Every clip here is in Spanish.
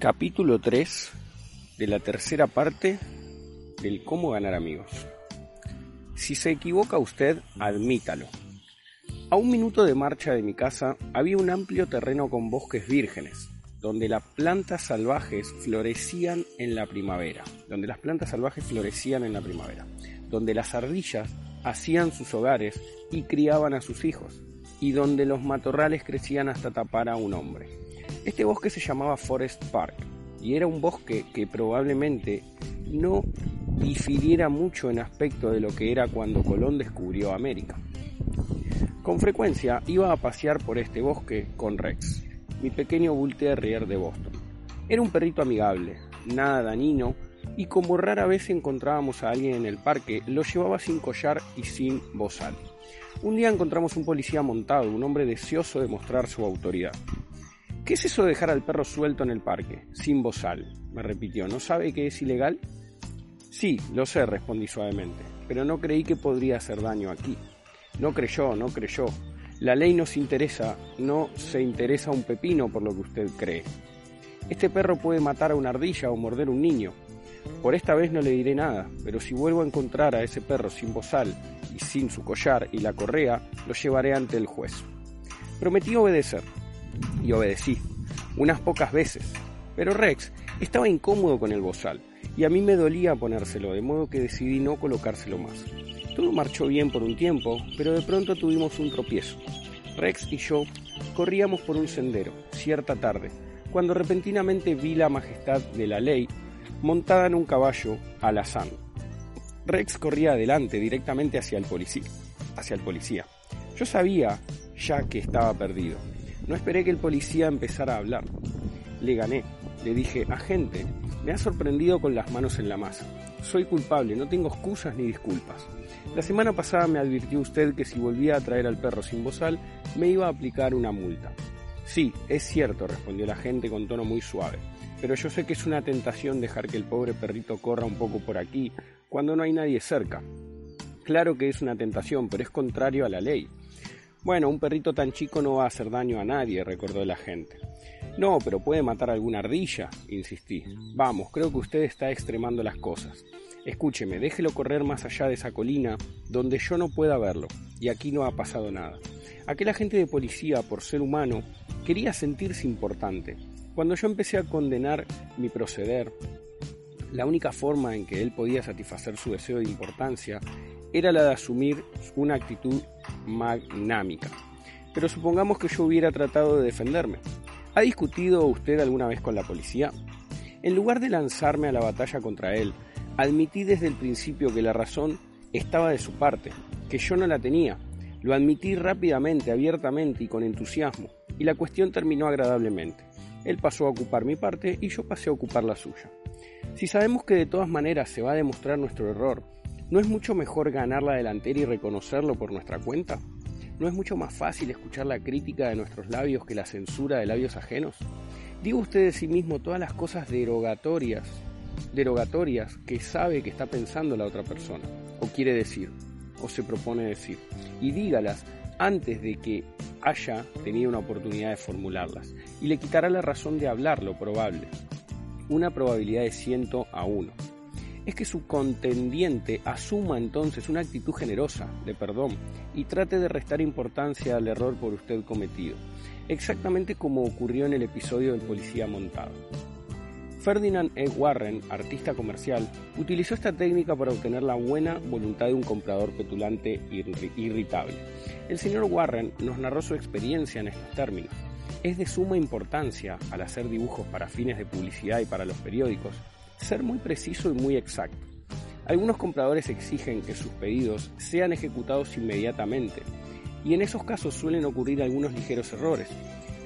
Capítulo 3 de la tercera parte del cómo ganar amigos. Si se equivoca usted, admítalo. A un minuto de marcha de mi casa había un amplio terreno con bosques vírgenes, donde las plantas salvajes florecían en la primavera, donde las plantas salvajes florecían en la primavera, donde las ardillas hacían sus hogares y criaban a sus hijos, y donde los matorrales crecían hasta tapar a un hombre. Este bosque se llamaba Forest Park y era un bosque que probablemente no difiriera mucho en aspecto de lo que era cuando Colón descubrió América. Con frecuencia iba a pasear por este bosque con Rex, mi pequeño Bull Terrier de Boston. Era un perrito amigable, nada dañino, y como rara vez encontrábamos a alguien en el parque, lo llevaba sin collar y sin bozal. Un día encontramos un policía montado, un hombre deseoso de mostrar su autoridad. ¿Qué es eso de dejar al perro suelto en el parque, sin bozal? me repitió. ¿No sabe que es ilegal? Sí, lo sé, respondí suavemente, pero no creí que podría hacer daño aquí. No creyó, no creyó. La ley nos interesa, no se interesa un pepino por lo que usted cree. Este perro puede matar a una ardilla o morder un niño. Por esta vez no le diré nada, pero si vuelvo a encontrar a ese perro sin bozal y sin su collar y la correa, lo llevaré ante el juez. Prometí obedecer, y obedecí, unas pocas veces, pero Rex estaba incómodo con el bozal, y a mí me dolía ponérselo, de modo que decidí no colocárselo más. Todo marchó bien por un tiempo, pero de pronto tuvimos un tropiezo. Rex y yo corríamos por un sendero, cierta tarde, cuando repentinamente vi la majestad de la ley montada en un caballo alazán. Rex corría adelante directamente hacia el policía. Hacia el policía. Yo sabía ya que estaba perdido. No esperé que el policía empezara a hablar. Le gané. Le dije, agente, me ha sorprendido con las manos en la masa. Soy culpable, no tengo excusas ni disculpas. La semana pasada me advirtió usted que si volvía a traer al perro sin bozal, me iba a aplicar una multa. Sí, es cierto, respondió el agente con tono muy suave, pero yo sé que es una tentación dejar que el pobre perrito corra un poco por aquí cuando no hay nadie cerca. Claro que es una tentación, pero es contrario a la ley. Bueno, un perrito tan chico no va a hacer daño a nadie, recordó el agente. No, pero puede matar a alguna ardilla, insistí. Vamos, creo que usted está extremando las cosas. Escúcheme, déjelo correr más allá de esa colina donde yo no pueda verlo, y aquí no ha pasado nada. Aquel agente de policía, por ser humano, quería sentirse importante. Cuando yo empecé a condenar mi proceder, la única forma en que él podía satisfacer su deseo de importancia era la de asumir una actitud magnámica. Pero supongamos que yo hubiera tratado de defenderme. ¿Ha discutido usted alguna vez con la policía? En lugar de lanzarme a la batalla contra él, admití desde el principio que la razón estaba de su parte, que yo no la tenía. Lo admití rápidamente, abiertamente y con entusiasmo, y la cuestión terminó agradablemente. Él pasó a ocupar mi parte y yo pasé a ocupar la suya. Si sabemos que de todas maneras se va a demostrar nuestro error, ¿no es mucho mejor ganar la delantera y reconocerlo por nuestra cuenta? ¿No es mucho más fácil escuchar la crítica de nuestros labios que la censura de labios ajenos? Diga usted de sí mismo todas las cosas derogatorias, derogatorias que sabe que está pensando la otra persona, o quiere decir, o se propone decir, y dígalas antes de que haya tenido una oportunidad de formularlas, y le quitará la razón de hablar lo probable, una probabilidad de ciento a uno. Es que su contendiente asuma entonces una actitud generosa de perdón y trate de restar importancia al error por usted cometido, exactamente como ocurrió en el episodio del policía montado. Ferdinand E. Warren, artista comercial, utilizó esta técnica para obtener la buena voluntad de un comprador petulante e irritable. El señor Warren nos narró su experiencia en estos términos. Es de suma importancia, al hacer dibujos para fines de publicidad y para los periódicos, ser muy preciso y muy exacto. Algunos compradores exigen que sus pedidos sean ejecutados inmediatamente, y en esos casos suelen ocurrir algunos ligeros errores.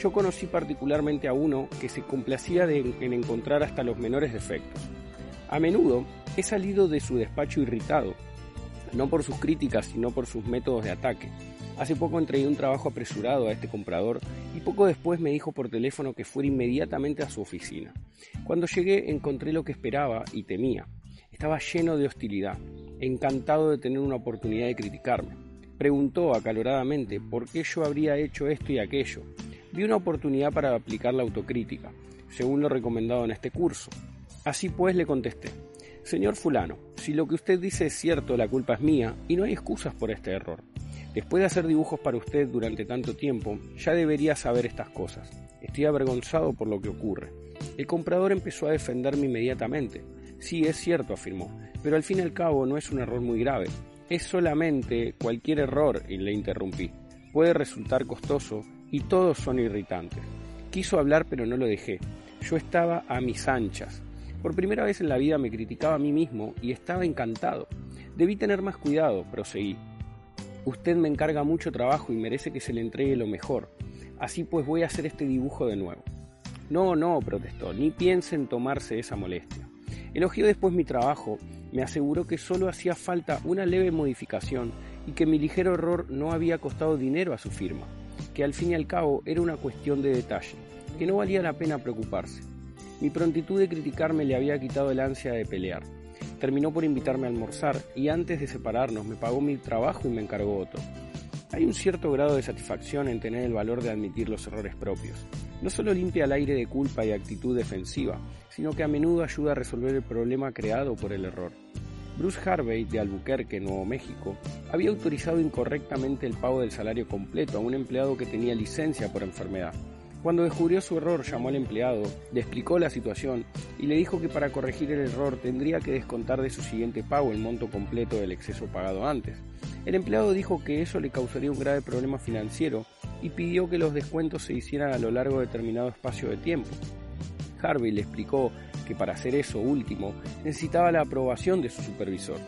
Yo conocí particularmente a uno que se complacía en encontrar hasta los menores defectos. A menudo he salido de su despacho irritado, no por sus críticas, sino por sus métodos de ataque. Hace poco entregué un trabajo apresurado a este comprador y poco después me dijo por teléfono que fuera inmediatamente a su oficina. Cuando llegué encontré lo que esperaba y temía. Estaba lleno de hostilidad, encantado de tener una oportunidad de criticarme. Preguntó acaloradamente por qué yo habría hecho esto y aquello. Vi una oportunidad para aplicar la autocrítica. según lo recomendado en este curso. Así pues le contesté, Señor fulano, si lo que usted dice es cierto, la culpa es mía y no hay excusas por este error. Después de hacer dibujos para usted durante tanto tiempo, ya debería saber estas cosas. Estoy avergonzado por lo que ocurre. El comprador empezó a defenderme inmediatamente. Sí, es cierto, afirmó, pero al fin y al cabo no es un error muy grave. Es solamente cualquier error, y le interrumpí. Puede resultar costoso y todos son irritantes. Quiso hablar pero no lo dejé. Yo estaba a mis anchas. Por primera vez en la vida me criticaba a mí mismo y estaba encantado. Debí tener más cuidado, proseguí. Usted me encarga mucho trabajo y merece que se le entregue lo mejor. Así pues voy a hacer este dibujo de nuevo. No, no, protestó, ni piense en tomarse esa molestia. Elogió después mi trabajo, me aseguró que solo hacía falta una leve modificación y que mi ligero error no había costado dinero a su firma, que al fin y al cabo era una cuestión de detalle, que no valía la pena preocuparse. Mi prontitud de criticarme le había quitado el ansia de pelear. Terminó por invitarme a almorzar y antes de separarnos me pagó mi trabajo y me encargó otro. Hay un cierto grado de satisfacción en tener el valor de admitir los errores propios. No solo limpia el aire de culpa y actitud defensiva, sino que a menudo ayuda a resolver el problema creado por el error. Bruce Harvey, de Albuquerque, Nuevo México, había autorizado incorrectamente el pago del salario completo a un empleado que tenía licencia por enfermedad. Cuando descubrió su error, llamó al empleado, le explicó la situación y le dijo que para corregir el error tendría que descontar de su siguiente pago el monto completo del exceso pagado antes. El empleado dijo que eso le causaría un grave problema financiero y pidió que los descuentos se hicieran a lo largo de determinado espacio de tiempo. Harvey le explicó que para hacer eso último necesitaba la aprobación de su supervisor.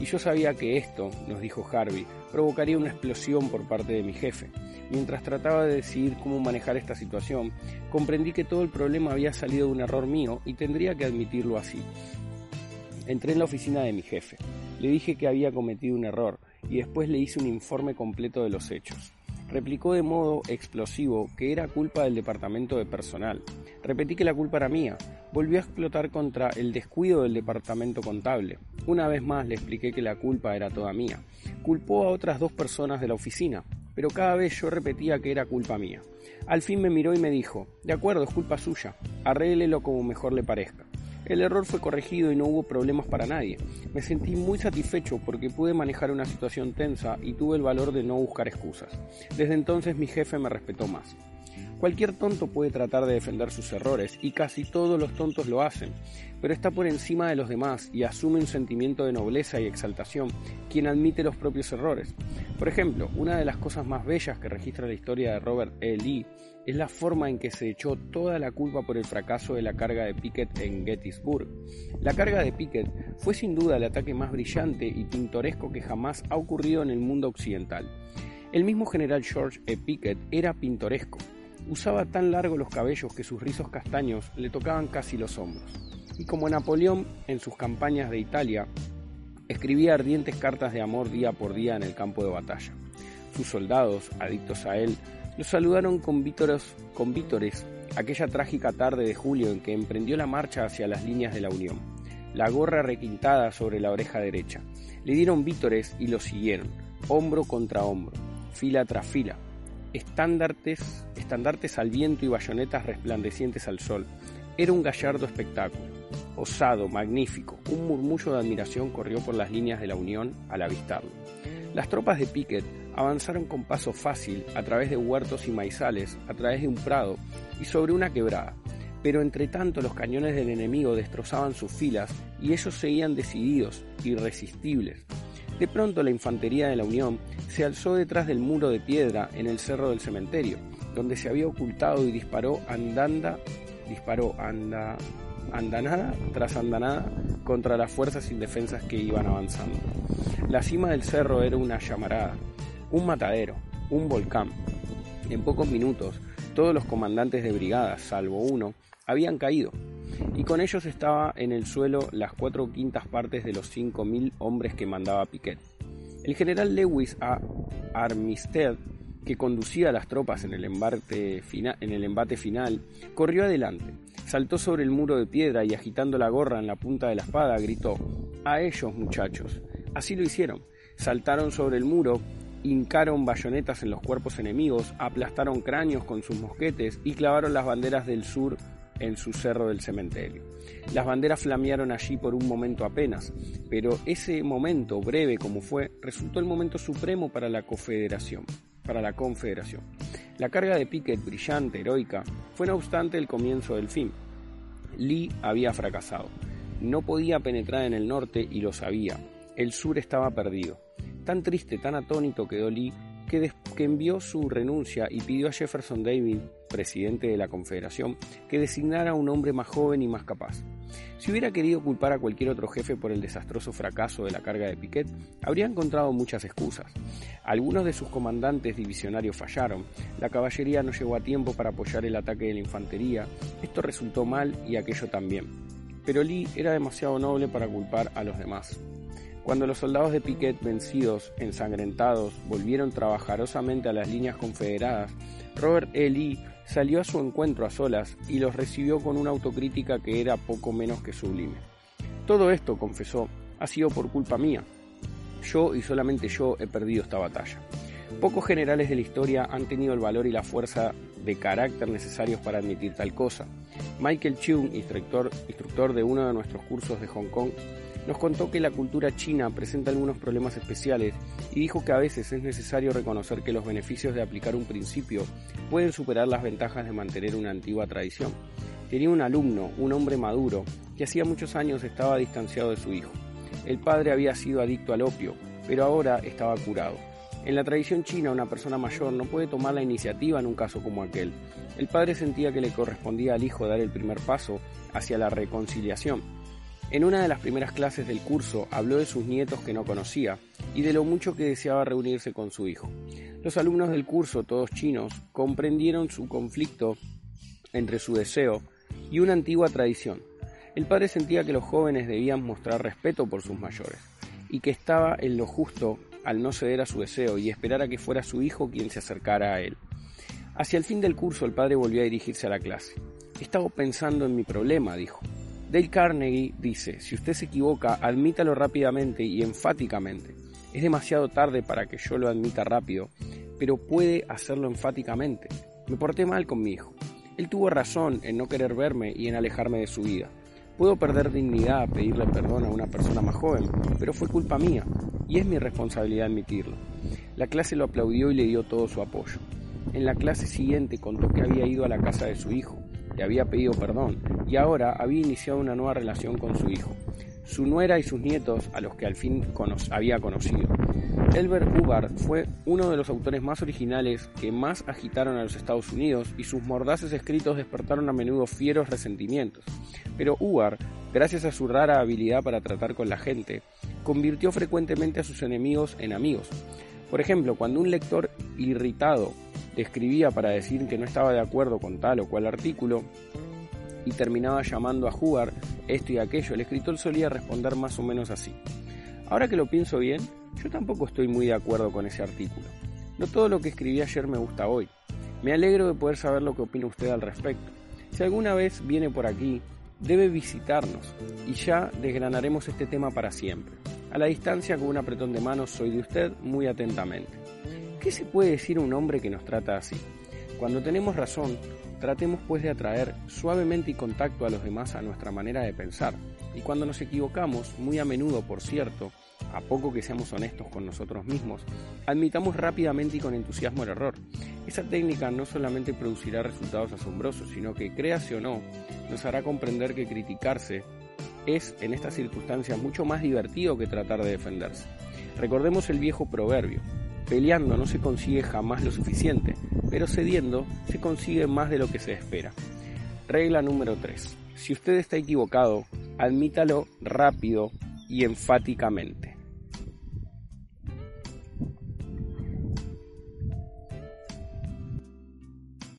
Y yo sabía que esto, nos dijo Harvey, provocaría una explosión por parte de mi jefe. Mientras trataba de decidir cómo manejar esta situación, comprendí que todo el problema había salido de un error mío y tendría que admitirlo así. Entré en la oficina de mi jefe. Le dije que había cometido un error y después le hice un informe completo de los hechos. Replicó de modo explosivo que era culpa del departamento de personal. Repetí que la culpa era mía. Volvió a explotar contra el descuido del departamento contable. Una vez más le expliqué que la culpa era toda mía. Culpó a otras dos personas de la oficina, pero cada vez yo repetía que era culpa mía. Al fin me miró y me dijo, de acuerdo, es culpa suya, arréglelo como mejor le parezca. El error fue corregido y no hubo problemas para nadie. Me sentí muy satisfecho porque pude manejar una situación tensa y tuve el valor de no buscar excusas. Desde entonces mi jefe me respetó más. Cualquier tonto puede tratar de defender sus errores y casi todos los tontos lo hacen, pero está por encima de los demás y asume un sentimiento de nobleza y exaltación quien admite los propios errores. Por ejemplo, una de las cosas más bellas que registra la historia de Robert E. Lee es la forma en que se echó toda la culpa por el fracaso de la carga de Pickett en Gettysburg. La carga de Pickett fue sin duda el ataque más brillante y pintoresco que jamás ha ocurrido en el mundo occidental. El mismo general George E. Pickett era pintoresco. Usaba tan largos los cabellos que sus rizos castaños le tocaban casi los hombros. Y como Napoleón en sus campañas de Italia, escribía ardientes cartas de amor día por día en el campo de batalla. Sus soldados, adictos a él, lo saludaron con vítores, con vítores aquella trágica tarde de julio en que emprendió la marcha hacia las líneas de la Unión, la gorra requintada sobre la oreja derecha. Le dieron vítores y lo siguieron, hombro contra hombro, fila tras fila, estandartes, estandartes al viento y bayonetas resplandecientes al sol. Era un gallardo espectáculo, osado, magnífico. Un murmullo de admiración corrió por las líneas de la Unión al avistarlo. Las tropas de Pickett avanzaron con paso fácil a través de huertos y maizales, a través de un prado y sobre una quebrada. Pero entre tanto los cañones del enemigo destrozaban sus filas y ellos seguían decididos, irresistibles. De pronto la infantería de la Unión se alzó detrás del muro de piedra en el cerro del cementerio, donde se había ocultado y disparó andanda, disparó anda, andanada tras andanada contra las fuerzas indefensas que iban avanzando. La cima del cerro era una llamarada, un matadero, un volcán. En pocos minutos, todos los comandantes de brigadas, salvo uno, habían caído, y con ellos estaba en el suelo las cuatro quintas partes de los cinco mil hombres que mandaba Piquet. El general Lewis. Armistead, que conducía a las tropas en el embate final, corrió adelante, saltó sobre el muro de piedra y agitando la gorra en la punta de la espada gritó, A ellos muchachos. Así lo hicieron. Saltaron sobre el muro, hincaron bayonetas en los cuerpos enemigos, aplastaron cráneos con sus mosquetes y clavaron las banderas del sur en su cerro del cementerio. Las banderas flamearon allí por un momento apenas, pero ese momento, breve como fue, resultó el momento supremo para la confederación. La carga de Pickett, brillante, heroica, fue no obstante el comienzo del fin. Lee había fracasado. No podía penetrar en el norte y lo sabía. El sur estaba perdido. Tan triste, tan atónito quedó Lee que, envió su renuncia y pidió a Jefferson Davis, presidente de la Confederación, que designara a un hombre más joven y más capaz. Si hubiera querido culpar a cualquier otro jefe por el desastroso fracaso de la carga de Piquet, habría encontrado muchas excusas. Algunos de sus comandantes divisionarios fallaron, la caballería no llegó a tiempo para apoyar el ataque de la infantería, esto resultó mal y aquello también. Pero Lee era demasiado noble para culpar a los demás. Cuando los soldados de Piquet, vencidos, ensangrentados, volvieron trabajosamente a las líneas confederadas, Robert E. Lee salió a su encuentro a solas y los recibió con una autocrítica que era poco menos que sublime. Todo esto, confesó, ha sido por culpa mía. Yo y solamente yo he perdido esta batalla. Pocos generales de la historia han tenido el valor y la fuerza de carácter necesarios para admitir tal cosa. Michael Chung, instructor, instructor de uno de nuestros cursos de Hong Kong, nos contó que la cultura china presenta algunos problemas especiales y dijo que a veces es necesario reconocer que los beneficios de aplicar un principio pueden superar las ventajas de mantener una antigua tradición. Tenía un alumno, un hombre maduro, que hacía muchos años estaba distanciado de su hijo. El padre había sido adicto al opio, pero ahora estaba curado. En la tradición china, una persona mayor no puede tomar la iniciativa en un caso como aquel. El padre sentía que le correspondía al hijo dar el primer paso hacia la reconciliación en una de las primeras clases del curso habló de sus nietos que no conocía y de lo mucho que deseaba reunirse con su hijo. Los alumnos del curso, todos chinos, comprendieron su conflicto entre su deseo y una antigua tradición. El padre sentía que los jóvenes debían mostrar respeto por sus mayores y que estaba en lo justo al no ceder a su deseo y esperar a que fuera su hijo quien se acercara a él. Hacia el fin del curso el padre volvió a dirigirse a la clase. He estado pensando en mi problema, dijo. Dale Carnegie dice, si usted se equivoca, admítalo rápidamente y enfáticamente. Es demasiado tarde para que yo lo admita rápido, pero puede hacerlo enfáticamente. Me porté mal con mi hijo. Él tuvo razón en no querer verme y en alejarme de su vida. Puedo perder dignidad a pedirle perdón a una persona más joven, pero fue culpa mía, y es mi responsabilidad admitirlo. La clase lo aplaudió y le dio todo su apoyo. En la clase siguiente contó que había ido a la casa de su hijo, había pedido perdón y ahora había iniciado una nueva relación con su hijo, su nuera y sus nietos a los que al fin había conocido. Elbert Hubbard fue uno de los autores más originales que más agitaron a los Estados Unidos y sus mordaces escritos despertaron a menudo fieros resentimientos. Pero Hubbard, gracias a su rara habilidad para tratar con la gente, convirtió frecuentemente a sus enemigos en amigos. Por ejemplo, cuando un lector irritado escribía para decir que no estaba de acuerdo con tal o cual artículo y terminaba llamando a jugar esto y aquello, el escritor solía responder más o menos así. Ahora que lo pienso bien, yo tampoco estoy muy de acuerdo con ese artículo. No todo lo que escribí ayer me gusta hoy. Me alegro de poder saber lo que opina usted al respecto. Si alguna vez viene por aquí, debe visitarnos y ya desgranaremos este tema para siempre. A la distancia con un apretón de manos soy de usted muy atentamente. ¿Qué se puede decir a un hombre que nos trata así? Cuando tenemos razón, tratemos pues de atraer suavemente y contacto a los demás a nuestra manera de pensar. Y cuando nos equivocamos, muy a menudo por cierto, a poco que seamos honestos con nosotros mismos, admitamos rápidamente y con entusiasmo el error. Esa técnica no solamente producirá resultados asombrosos, sino que, créase o no, nos hará comprender que criticarse es en estas circunstancias mucho más divertido que tratar de defenderse. Recordemos el viejo proverbio, Peleando no se consigue jamás lo suficiente, pero cediendo se consigue más de lo que se espera. Regla número 3. Si usted está equivocado, admítalo rápido y enfáticamente.